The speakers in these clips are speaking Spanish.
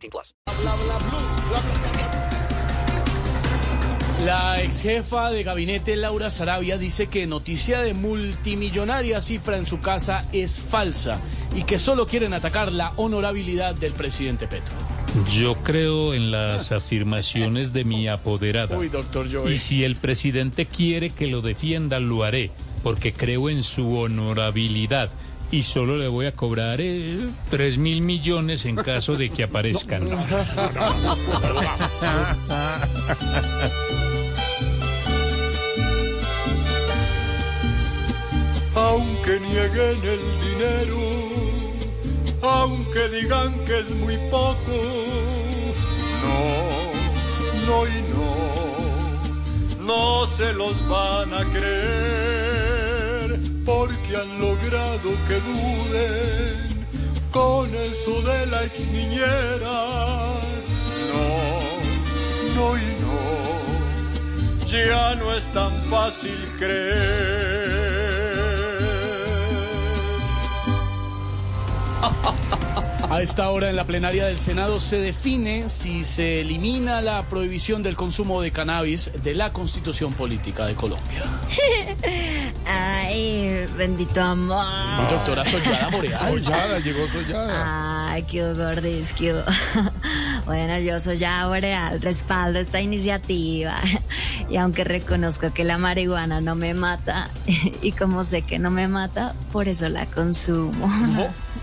18 plus. La ex jefa de gabinete Laura Sarabia dice que noticia de multimillonaria cifra en su casa es falsa y que solo quieren atacar la honorabilidad del presidente Petro. Yo creo en las afirmaciones de mi apoderada. Uy, doctor Joey. Y si el presidente quiere que lo defienda, lo haré, porque creo en su honorabilidad. Y solo le voy a cobrar eh, tres mil millones en caso de que aparezcan. Aunque nieguen el dinero, aunque digan que es muy poco, no, no y no, no se los van a creer, han logrado que duden con eso de la ex niñera. No, no y no, ya no es tan fácil creer. A esta hora en la plenaria del Senado se define si se elimina la prohibición del consumo de cannabis de la Constitución Política de Colombia. Ay, bendito amor. Doctora Sollada Boreal. Sollada, llegó Sollada. Ay, qué gordis, qué Bueno, yo soy ya Boreal, respaldo esta iniciativa. Y aunque reconozco que la marihuana no me mata, y como sé que no me mata, por eso la consumo.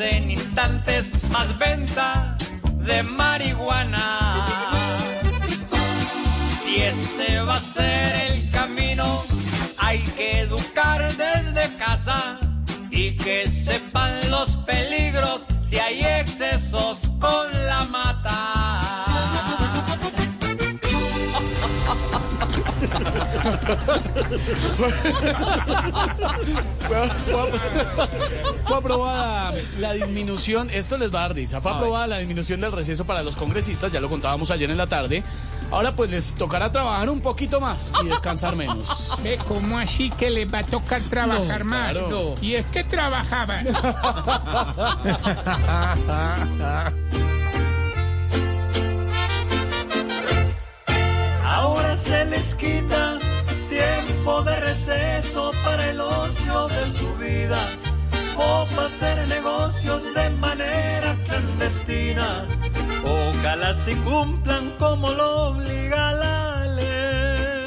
en instantes más venta de marihuana. Si este va a ser el camino, hay que educar desde casa y que sepan los peligros si hay excesos con la mata. Fue aprobada la disminución, esto les va a dar risa, fue aprobada la disminución del receso para los congresistas, ya lo contábamos ayer en la tarde. Ahora pues les tocará trabajar un poquito más y descansar menos. Ve, ¿cómo así que les va a tocar trabajar No, más? claro. Y es que trabajaban. Ahora se les quita tiempo de receso para el ocio de su vida o para hacer negocios de manera clandestina. Ojalá se cumplan como lo obliga la ley.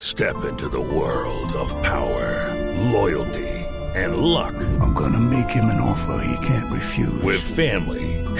Step into the world of power, loyalty, and luck. I'm gonna make him an offer he can't refuse. With family,